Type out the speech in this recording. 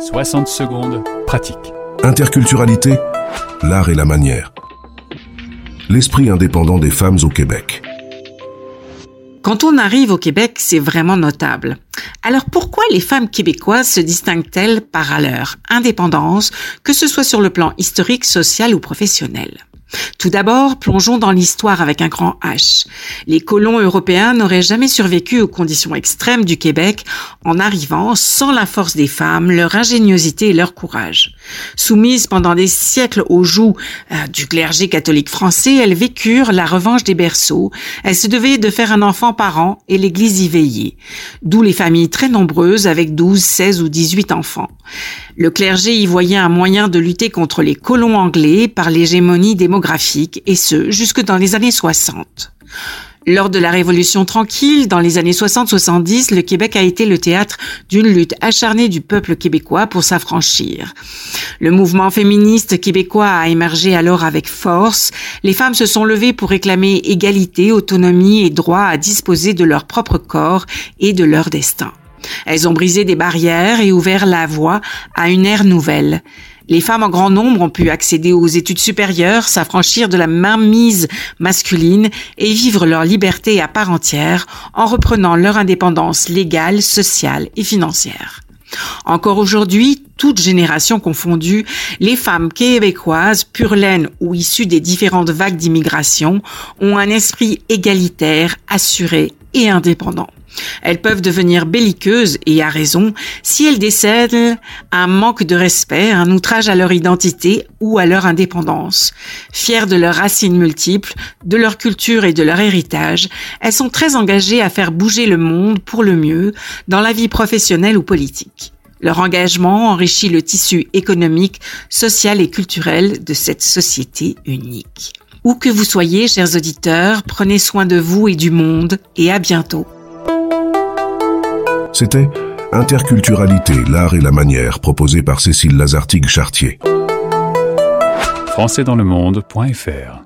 60 secondes, pratique. Interculturalité, l'art et la manière. L'esprit indépendant des femmes au Québec. Quand on arrive au Québec, c'est vraiment notable. Alors pourquoi les femmes québécoises se distinguent-elles par leur indépendance, que ce soit sur le plan historique, social ou professionnel? Tout d'abord, plongeons dans l'histoire avec un grand H. Les colons européens n'auraient jamais survécu aux conditions extrêmes du Québec en arrivant sans la force des femmes, leur ingéniosité et leur courage. Soumises pendant des siècles aux joues euh, du clergé catholique français, elles vécurent la revanche des berceaux. Elles se devaient de faire un enfant par an et l'église y veillait. D'où les familles très nombreuses avec 12, 16 ou 18 enfants. Le clergé y voyait un moyen de lutter contre les colons anglais par l'hégémonie démographique, et ce, jusque dans les années 60. Lors de la Révolution tranquille, dans les années 60-70, le Québec a été le théâtre d'une lutte acharnée du peuple québécois pour s'affranchir. Le mouvement féministe québécois a émergé alors avec force. Les femmes se sont levées pour réclamer égalité, autonomie et droit à disposer de leur propre corps et de leur destin. Elles ont brisé des barrières et ouvert la voie à une ère nouvelle. Les femmes en grand nombre ont pu accéder aux études supérieures, s'affranchir de la mainmise masculine et vivre leur liberté à part entière en reprenant leur indépendance légale, sociale et financière. Encore aujourd'hui, toutes générations confondues, les femmes québécoises, pure laine ou issues des différentes vagues d'immigration, ont un esprit égalitaire, assuré et indépendant. Elles peuvent devenir belliqueuses, et à raison, si elles décèdent un manque de respect, un outrage à leur identité ou à leur indépendance. Fières de leurs racines multiples, de leur culture et de leur héritage, elles sont très engagées à faire bouger le monde pour le mieux dans la vie professionnelle ou politique. Leur engagement enrichit le tissu économique, social et culturel de cette société unique. Où que vous soyez, chers auditeurs, prenez soin de vous et du monde, et à bientôt. C'était Interculturalité, l'art et la manière, proposé par Cécile Lazartigue-Chartier. Françaisdanslemonde.fr